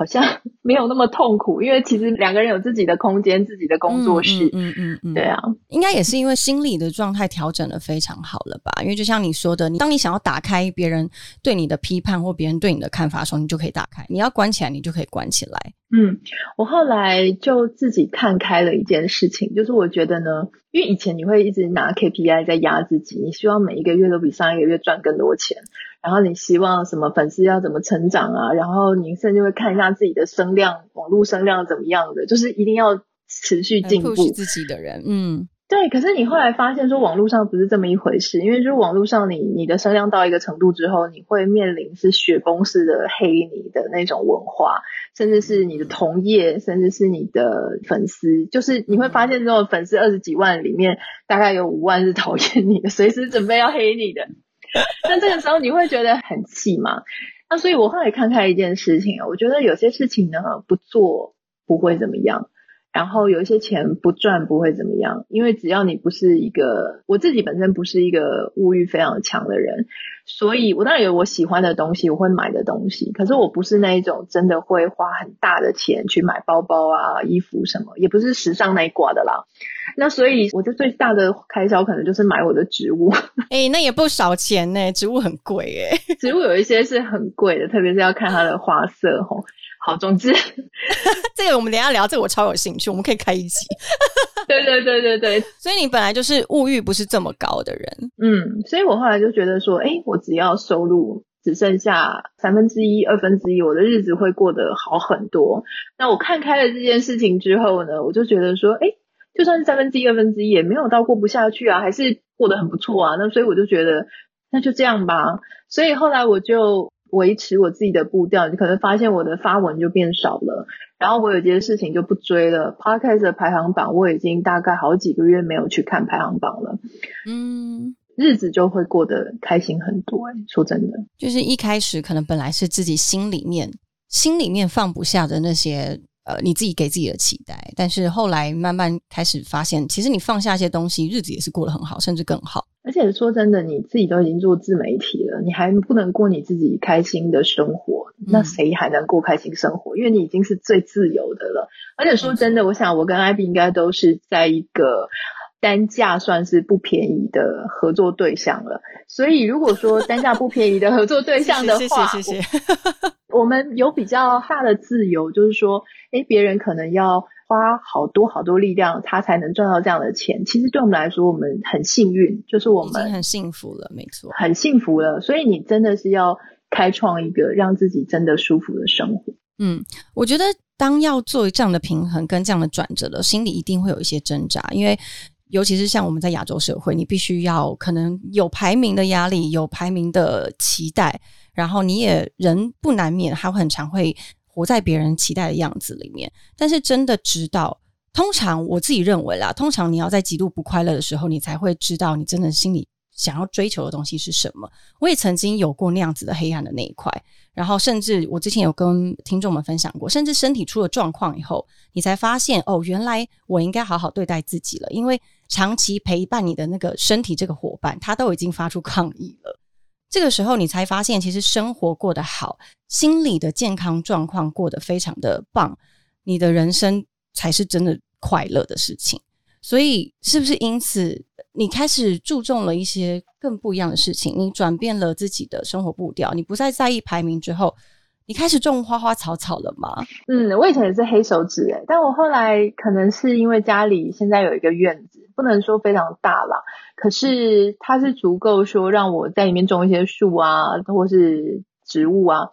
好像 <laughs> 没有那么痛苦，因为其实两个人有自己的空间、自己的工作室。嗯嗯嗯，对啊，应该也是因为心理的状态调整的非常好了吧？因为就像你说的，你当你想要打开别人对你的批判或别人对你的看法的时候，你就可以打开；你要关起来，你就可以关起来。嗯，我后来就自己看开了一件事情，就是我觉得呢，因为以前你会一直拿 KPI 在压自己，你希望每一个月都比上一个月赚更多钱。然后你希望什么粉丝要怎么成长啊？然后你甚至会看一下自己的声量，网络声量怎么样的，就是一定要持续进步自己的人，嗯，对。可是你后来发现说网络上不是这么一回事，因为就是网络上你你的声量到一个程度之后，你会面临是雪崩式的黑你的那种文化，甚至是你的同业，甚至是你的粉丝，就是你会发现这种粉丝二十几万里面，大概有五万是讨厌你的，随时准备要黑你的。<laughs> 那这个时候你会觉得很气吗？那所以我后来看开一件事情啊，我觉得有些事情呢不做不会怎么样。然后有一些钱不赚不会怎么样，因为只要你不是一个，我自己本身不是一个物欲非常强的人，所以我当然有我喜欢的东西，我会买的东西，可是我不是那一种真的会花很大的钱去买包包啊、衣服什么，也不是时尚那一挂的啦。那所以我的最大的开销可能就是买我的植物，<laughs> 哎，那也不少钱呢，植物很贵哎，植物有一些是很贵的，特别是要看它的花色吼。好，总之，<laughs> 这个我们等下聊，这个我超有兴趣，我们可以开一集。对对对对对，<laughs> 所以你本来就是物欲不是这么高的人，嗯，所以我后来就觉得说，哎，我只要收入只剩下三分之一、二分之一，我的日子会过得好很多。那我看开了这件事情之后呢，我就觉得说，哎，就算是三分之一、二分之一，也没有到过不下去啊，还是过得很不错啊。那所以我就觉得，那就这样吧。所以后来我就。维持我自己的步调，你可能发现我的发文就变少了，然后我有些事情就不追了。Podcast 的排行榜我已经大概好几个月没有去看排行榜了，嗯，日子就会过得开心很多。哎，说真的，就是一开始可能本来是自己心里面心里面放不下的那些。呃，你自己给自己的期待，但是后来慢慢开始发现，其实你放下一些东西，日子也是过得很好，甚至更好。而且说真的，你自己都已经做自媒体了，你还不能过你自己开心的生活，那谁还能过开心生活？因为你已经是最自由的了。而且说真的，我想我跟艾比应该都是在一个单价算是不便宜的合作对象了。所以如果说 <laughs> 单价不便宜的合作对象的话，谢谢谢谢。我们有比较大的自由，就是说，哎，别人可能要花好多好多力量，他才能赚到这样的钱。其实对我们来说，我们很幸运，就是我们很幸福了，没错，很幸福了。所以你真的是要开创一个让自己真的舒服的生活。嗯，我觉得当要做这样的平衡跟这样的转折的，心里一定会有一些挣扎，因为尤其是像我们在亚洲社会，你必须要可能有排名的压力，有排名的期待。然后你也人不难免，还会很常会活在别人期待的样子里面。但是真的知道，通常我自己认为啦，通常你要在极度不快乐的时候，你才会知道你真的心里想要追求的东西是什么。我也曾经有过那样子的黑暗的那一块。然后甚至我之前有跟听众们分享过，甚至身体出了状况以后，你才发现哦，原来我应该好好对待自己了。因为长期陪伴你的那个身体这个伙伴，他都已经发出抗议了。这个时候，你才发现，其实生活过得好，心理的健康状况过得非常的棒，你的人生才是真的快乐的事情。所以是不是因此你开始注重了一些更不一样的事情？你转变了自己的生活步调，你不再在意排名之后。你开始种花花草草了吗？嗯，我以前也是黑手指诶，但我后来可能是因为家里现在有一个院子，不能说非常大啦，可是它是足够说让我在里面种一些树啊，或是植物啊。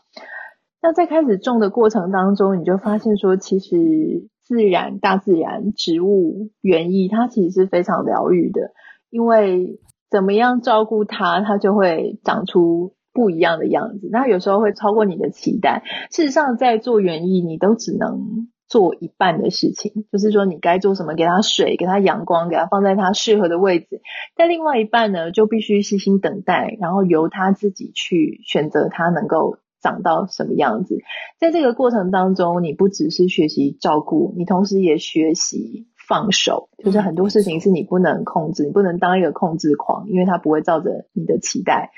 那在开始种的过程当中，你就发现说，其实自然、大自然、植物、园艺，它其实是非常疗愈的，因为怎么样照顾它，它就会长出。不一样的样子，那有时候会超过你的期待。事实上，在做园艺，你都只能做一半的事情，就是说你该做什么，给它水，给它阳光，给它放在它适合的位置。但另外一半呢，就必须细心等待，然后由它自己去选择它能够长到什么样子。在这个过程当中，你不只是学习照顾，你同时也学习放手，就是很多事情是你不能控制，你不能当一个控制狂，因为它不会照着你的期待。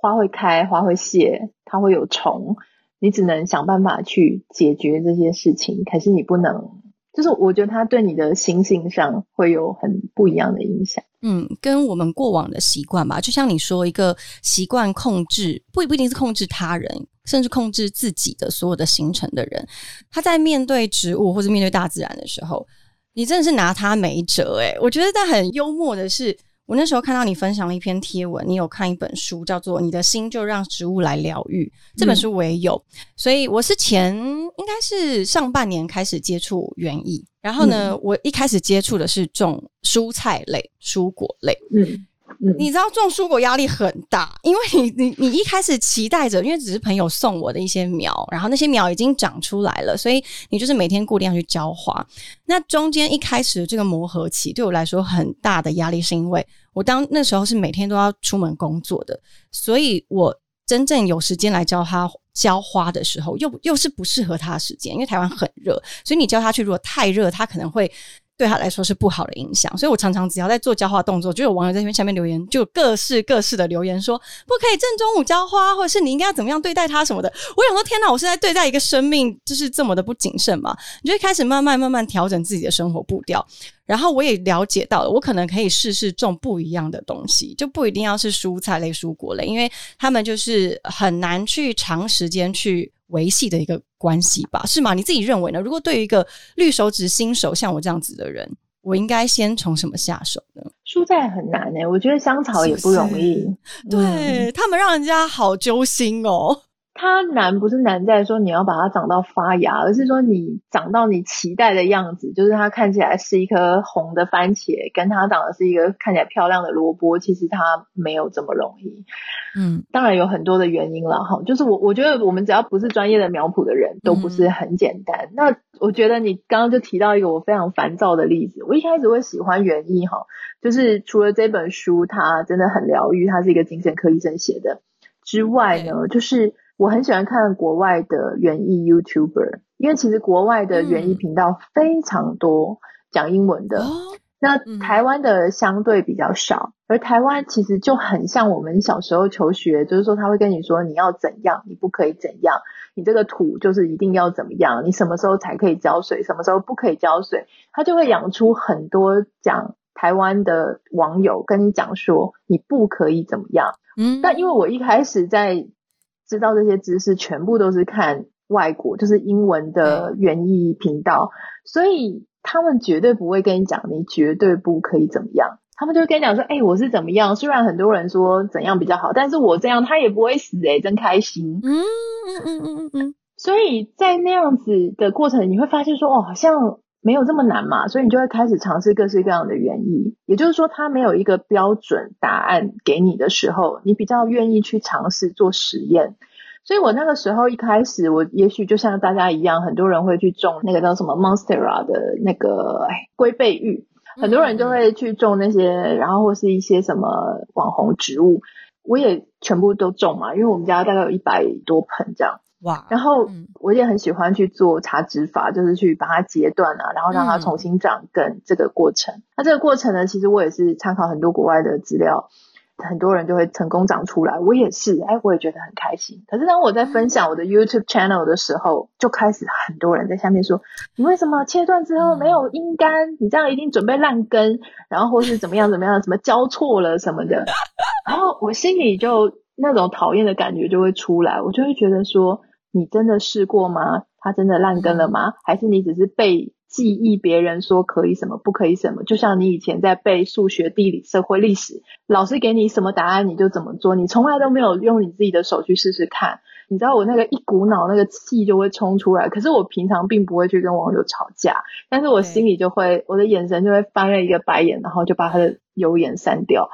花会开，花会谢，它会有虫，你只能想办法去解决这些事情。可是你不能，就是我觉得它对你的心性上会有很不一样的影响。嗯，跟我们过往的习惯吧，就像你说，一个习惯控制，不不一定是控制他人，甚至控制自己的所有的行程的人，他在面对植物或者面对大自然的时候，你真的是拿他没辙。诶，我觉得他很幽默的是。我那时候看到你分享了一篇贴文，你有看一本书，叫做《你的心就让植物来疗愈》。这本书我也有，所以我是前应该是上半年开始接触园艺，然后呢，我一开始接触的是种蔬菜类、蔬果类。嗯。你知道种蔬果压力很大，因为你你你一开始期待着，因为只是朋友送我的一些苗，然后那些苗已经长出来了，所以你就是每天固定要去浇花。那中间一开始的这个磨合期对我来说很大的压力，是因为我当那时候是每天都要出门工作的，所以我真正有时间来教他浇花的时候，又又是不适合他的时间，因为台湾很热，所以你教他去，如果太热，他可能会。对他来说是不好的影响，所以我常常只要在做浇花动作，就有网友在下面留言，就各式各式的留言说不可以正中午浇花，或者是你应该要怎么样对待它什么的。我想说，天哪，我是在对待一个生命，就是这么的不谨慎嘛？你就会开始慢慢慢慢调整自己的生活步调，然后我也了解到了，我可能可以试试种不一样的东西，就不一定要是蔬菜类、蔬果类，因为他们就是很难去长时间去。维系的一个关系吧，是吗？你自己认为呢？如果对于一个绿手指新手像我这样子的人，我应该先从什么下手呢？蔬菜很难诶，我觉得香草也不容易，对他们让人家好揪心哦。它难不是难在说你要把它长到发芽，而是说你长到你期待的样子，就是它看起来是一颗红的番茄，跟它长的是一个看起来漂亮的萝卜，其实它没有这么容易。嗯，当然有很多的原因了哈，就是我我觉得我们只要不是专业的苗圃的人都不是很简单。那我觉得你刚刚就提到一个我非常烦躁的例子，我一开始会喜欢园艺哈，就是除了这本书它真的很疗愈，它是一个精神科医生写的之外呢，就是。我很喜欢看国外的园艺 YouTuber，因为其实国外的园艺频道非常多讲英文的，那台湾的相对比较少。而台湾其实就很像我们小时候求学，就是说他会跟你说你要怎样，你不可以怎样，你这个土就是一定要怎么样，你什么时候才可以浇水，什么时候不可以浇水，他就会养出很多讲台湾的网友跟你讲说你不可以怎么样。嗯，但因为我一开始在知道这些知识全部都是看外国，就是英文的园艺频道，所以他们绝对不会跟你讲你绝对不可以怎么样，他们就会跟你讲说，哎，我是怎么样。虽然很多人说怎样比较好，但是我这样他也不会死哎，真开心。嗯嗯嗯嗯嗯嗯。所以在那样子的过程，你会发现说，哦，好像。没有这么难嘛，所以你就会开始尝试各式各样的园艺。也就是说，它没有一个标准答案给你的时候，你比较愿意去尝试做实验。所以我那个时候一开始，我也许就像大家一样，很多人会去种那个叫什么 Monstera 的那个龟背玉，很多人就会去种那些，然后或是一些什么网红植物，我也全部都种嘛，因为我们家大概有一百多盆这样。哇，然后我也很喜欢去做茶植法，就是去把它截断啊，然后让它重新长根这个过程。那这个过程呢，其实我也是参考很多国外的资料，很多人就会成功长出来。我也是，哎，我也觉得很开心。可是当我在分享我的 YouTube channel 的时候，就开始很多人在下面说：“你为什么切断之后没有阴干？你这样一定准备烂根，然后或是怎么样怎么样，什么交错了什么的。”然后我心里就那种讨厌的感觉就会出来，我就会觉得说：“你真的试过吗？它真的烂根了吗？还是你只是被？”记忆别人说可以什么不可以什么，就像你以前在背数学、地理、社会、历史，老师给你什么答案你就怎么做，你从来都没有用你自己的手去试试看。你知道我那个一股脑那个气就会冲出来，可是我平常并不会去跟网友吵架，但是我心里就会，我的眼神就会翻了一个白眼，然后就把他的油言删掉。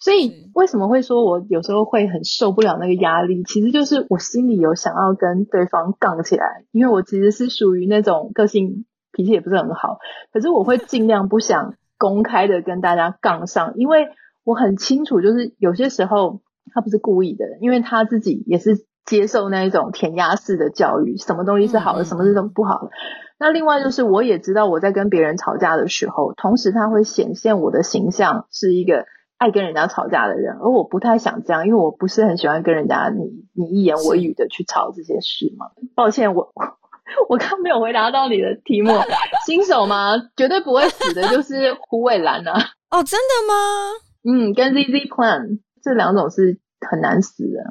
所以为什么会说我有时候会很受不了那个压力？其实就是我心里有想要跟对方杠起来，因为我其实是属于那种个性。脾气也不是很好，可是我会尽量不想公开的跟大家杠上，因为我很清楚，就是有些时候他不是故意的，因为他自己也是接受那一种填鸭式的教育，什么东西是好的，什么是什么不好的。那另外就是，我也知道我在跟别人吵架的时候，同时他会显现我的形象是一个爱跟人家吵架的人，而我不太想这样，因为我不是很喜欢跟人家你你一言我语的去吵这些事嘛。抱歉，我。<laughs> 我刚没有回答到你的题目，<laughs> 新手吗？绝对不会死的，就是胡伟兰啊！<laughs> 哦，真的吗？嗯，跟 ZZ Plan 这两种是很难死的。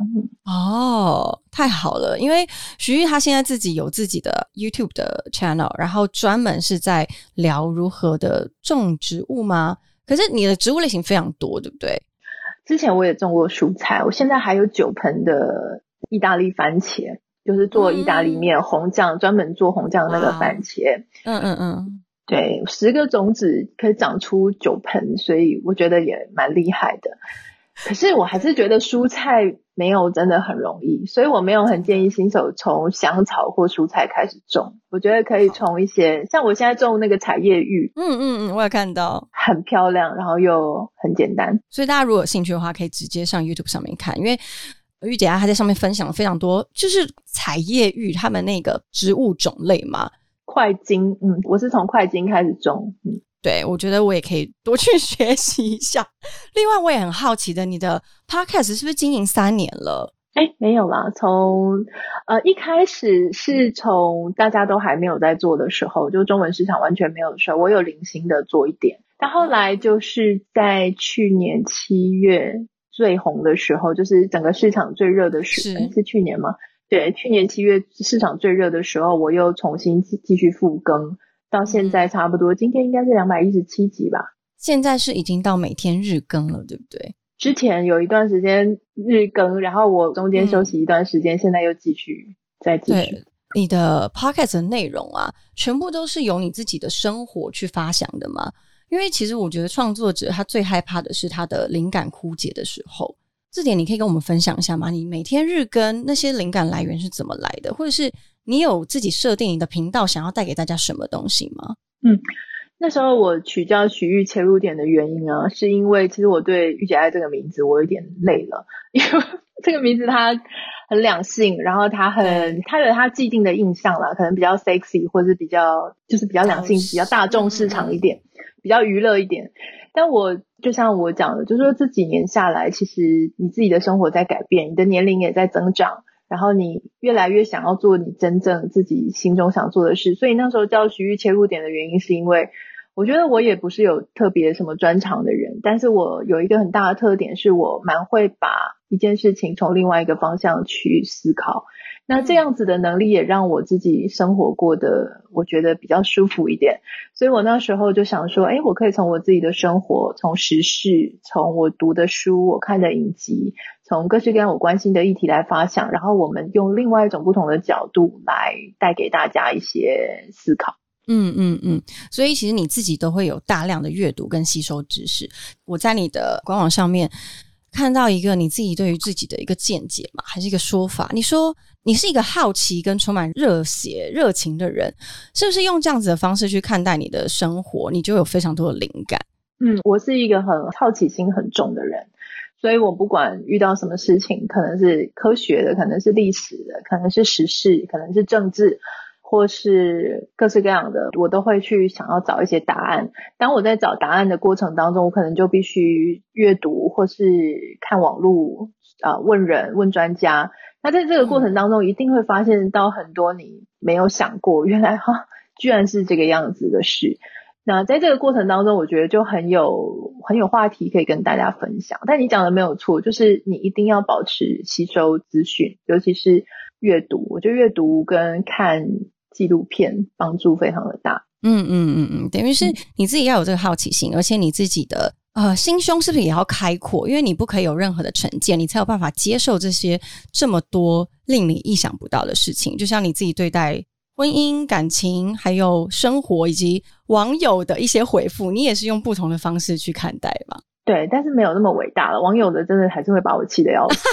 哦，太好了，因为徐玉他现在自己有自己的 YouTube 的 channel，然后专门是在聊如何的种植物吗？可是你的植物类型非常多，对不对？之前我也种过蔬菜，我现在还有九盆的意大利番茄。就是做意大利面红酱，专门做红酱的那个番茄。嗯嗯嗯，对，十个种子可以长出九盆，所以我觉得也蛮厉害的。可是我还是觉得蔬菜没有真的很容易，所以我没有很建议新手从香草或蔬菜开始种。我觉得可以从一些像我现在种那个彩叶玉，嗯嗯嗯，我也看到很漂亮，然后又很简单。所以大家如果有兴趣的话，可以直接上 YouTube 上面看，因为。玉姐啊，她在上面分享了非常多，就是彩叶玉他们那个植物种类嘛。块茎，嗯，我是从块茎开始种，嗯，对，我觉得我也可以多 <laughs> 去学习一下。另外，我也很好奇的，你的 podcast 是不是经营三年了？哎，没有啦，从呃一开始是从大家都还没有在做的时候，就中文市场完全没有的时候，我有零星的做一点，但后来就是在去年七月。最红的时候，就是整个市场最热的时，是去年吗？对，去年七月市场最热的时候，我又重新继续复更，到现在差不多，今天应该是两百一十七集吧。现在是已经到每天日更了，对不对？之前有一段时间日更，然后我中间休息一段时间，现在又继续再继续。你的 podcast 的内容啊，全部都是由你自己的生活去发想的吗？因为其实我觉得创作者他最害怕的是他的灵感枯竭的时候，这点你可以跟我们分享一下吗？你每天日更那些灵感来源是怎么来的？或者是你有自己设定你的频道想要带给大家什么东西吗？嗯，那时候我取叫曲玉切入点的原因呢，是因为其实我对玉姐爱这个名字我有点累了，因为 <laughs> 这个名字它很两性，然后它很它有它既定的印象啦，可能比较 sexy 或者是比较就是比较两性、比较大众市场一点。比较娱乐一点，但我就像我讲的，就是说这几年下来，其实你自己的生活在改变，你的年龄也在增长，然后你越来越想要做你真正自己心中想做的事。所以那时候叫徐玉切入点的原因，是因为我觉得我也不是有特别什么专长的人，但是我有一个很大的特点，是我蛮会把一件事情从另外一个方向去思考。那这样子的能力也让我自己生活过得我觉得比较舒服一点，所以我那时候就想说，哎，我可以从我自己的生活，从时事，从我读的书，我看的影集，从各式各样我关心的议题来发想，然后我们用另外一种不同的角度来带给大家一些思考。嗯嗯嗯，所以其实你自己都会有大量的阅读跟吸收知识。我在你的官网上面。看到一个你自己对于自己的一个见解嘛，还是一个说法？你说你是一个好奇跟充满热血、热情的人，是不是用这样子的方式去看待你的生活，你就有非常多的灵感？嗯，我是一个很好奇心很重的人，所以我不管遇到什么事情，可能是科学的，可能是历史的，可能是时事，可能是政治。或是各式各样的，我都会去想要找一些答案。当我在找答案的过程当中，我可能就必须阅读或是看网络啊，问人问专家。那在这个过程当中，一定会发现到很多你没有想过，原来哈，居然是这个样子的事。那在这个过程当中，我觉得就很有很有话题可以跟大家分享。但你讲的没有错，就是你一定要保持吸收资讯，尤其是阅读。我觉得阅读跟看纪录片帮助非常的大。嗯嗯嗯嗯，等于是你自己要有这个好奇心，而且你自己的呃心胸是不是也要开阔？因为你不可以有任何的成见，你才有办法接受这些这么多令你意想不到的事情。就像你自己对待。婚姻、感情，还有生活，以及网友的一些回复，你也是用不同的方式去看待吧？对，但是没有那么伟大了。网友的真的还是会把我气得要死。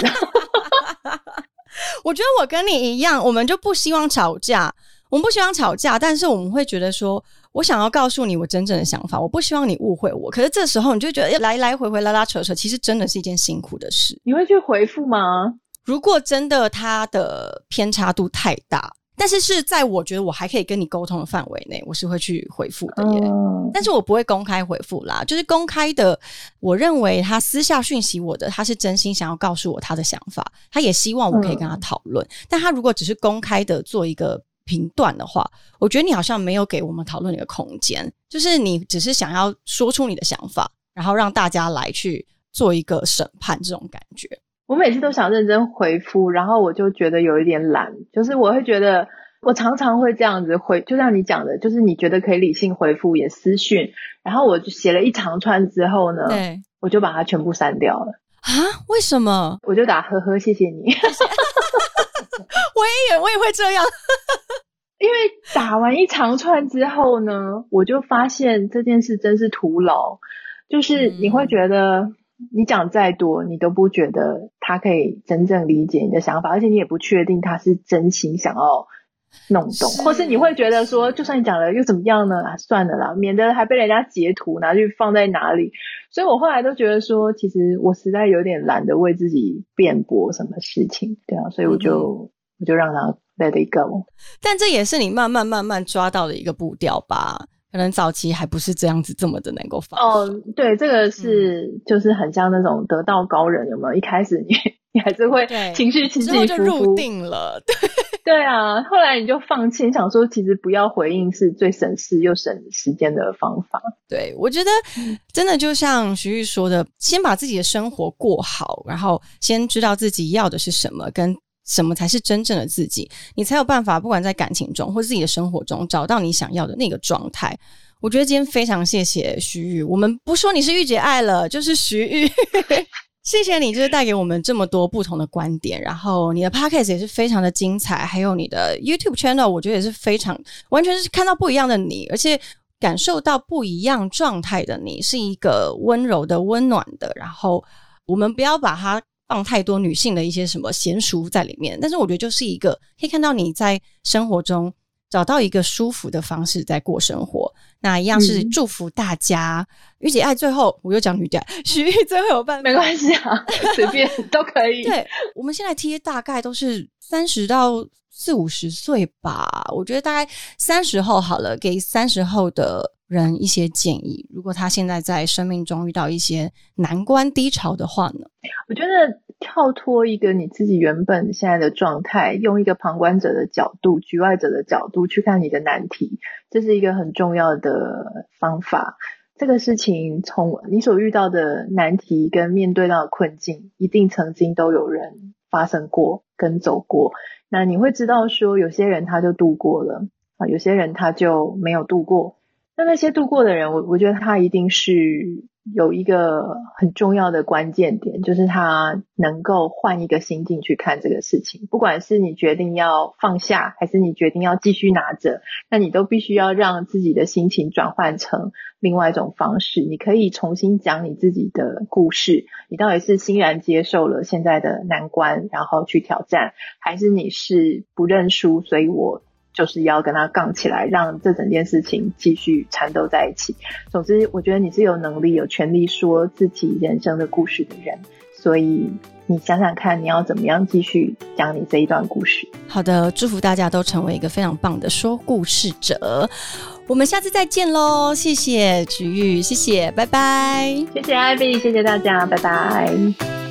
<laughs> 我觉得我跟你一样，我们就不希望吵架，我们不希望吵架，但是我们会觉得说，我想要告诉你我真正的想法，我不希望你误会我。可是这时候你就觉得来来回回拉拉扯扯，其实真的是一件辛苦的事。你会去回复吗？如果真的他的偏差度太大。但是是在我觉得我还可以跟你沟通的范围内，我是会去回复的耶。但是我不会公开回复啦，就是公开的。我认为他私下讯息我的，他是真心想要告诉我他的想法，他也希望我可以跟他讨论。但他如果只是公开的做一个评断的话，我觉得你好像没有给我们讨论的一个空间，就是你只是想要说出你的想法，然后让大家来去做一个审判这种感觉。我每次都想认真回复，然后我就觉得有一点懒，就是我会觉得我常常会这样子回，就像你讲的，就是你觉得可以理性回复也私讯，然后我就写了一长串之后呢，对，我就把它全部删掉了啊？为什么？我就打呵呵，谢谢你。我也我也会这样，<laughs> 因为打完一长串之后呢，我就发现这件事真是徒劳，就是你会觉得。你讲再多，你都不觉得他可以真正理解你的想法，而且你也不确定他是真心想要弄懂，或是你会觉得说，就算你讲了又怎么样呢？啊，算了啦，免得还被人家截图拿去放在哪里。所以我后来都觉得说，其实我实在有点懒得为自己辩驳什么事情，对啊，所以我就我就让他 let it go。但这也是你慢慢慢慢抓到的一个步调吧。可能早期还不是这样子这么的能够放哦，对，这个是就是很像那种得道高人，有没有？一开始你 <laughs> 你还是会情绪起起伏伏，入定了，对对啊。后来你就放弃，想说其实不要回应是最省事又省时间的方法。对我觉得真的就像徐玉说的，先把自己的生活过好，然后先知道自己要的是什么，跟。什么才是真正的自己？你才有办法，不管在感情中或自己的生活中，找到你想要的那个状态。我觉得今天非常谢谢徐玉，我们不说你是玉姐爱了，就是徐玉，<laughs> 谢谢你，就是带给我们这么多不同的观点。然后你的 podcast 也是非常的精彩，还有你的 YouTube channel，我觉得也是非常完全是看到不一样的你，而且感受到不一样状态的你，是一个温柔的、温暖的。然后我们不要把它。放太多女性的一些什么娴熟在里面，但是我觉得就是一个可以看到你在生活中找到一个舒服的方式在过生活。那一样是祝福大家，玉姐爱最后我又讲女的，徐玉最后有办法，没关系啊，随便 <laughs> 都可以。对，我们现在贴大概都是三十到四五十岁吧，我觉得大概三十后好了，给三十后的。人一些建议，如果他现在在生命中遇到一些难关低潮的话呢？我觉得跳脱一个你自己原本现在的状态，用一个旁观者的角度、局外者的角度去看你的难题，这是一个很重要的方法。这个事情从你所遇到的难题跟面对到的困境，一定曾经都有人发生过跟走过。那你会知道说，有些人他就度过了啊，有些人他就没有度过。那那些度过的人，我我觉得他一定是有一个很重要的关键点，就是他能够换一个心境去看这个事情。不管是你决定要放下，还是你决定要继续拿着，那你都必须要让自己的心情转换成另外一种方式。你可以重新讲你自己的故事，你到底是欣然接受了现在的难关，然后去挑战，还是你是不认输？所以我。就是要跟他杠起来，让这整件事情继续缠斗在一起。总之，我觉得你是有能力、有权利说自己人生的故事的人。所以你想想看，你要怎么样继续讲你这一段故事？好的，祝福大家都成为一个非常棒的说故事者。我们下次再见喽！谢谢菊玉，谢谢，拜拜。谢谢艾比，谢谢大家，拜拜。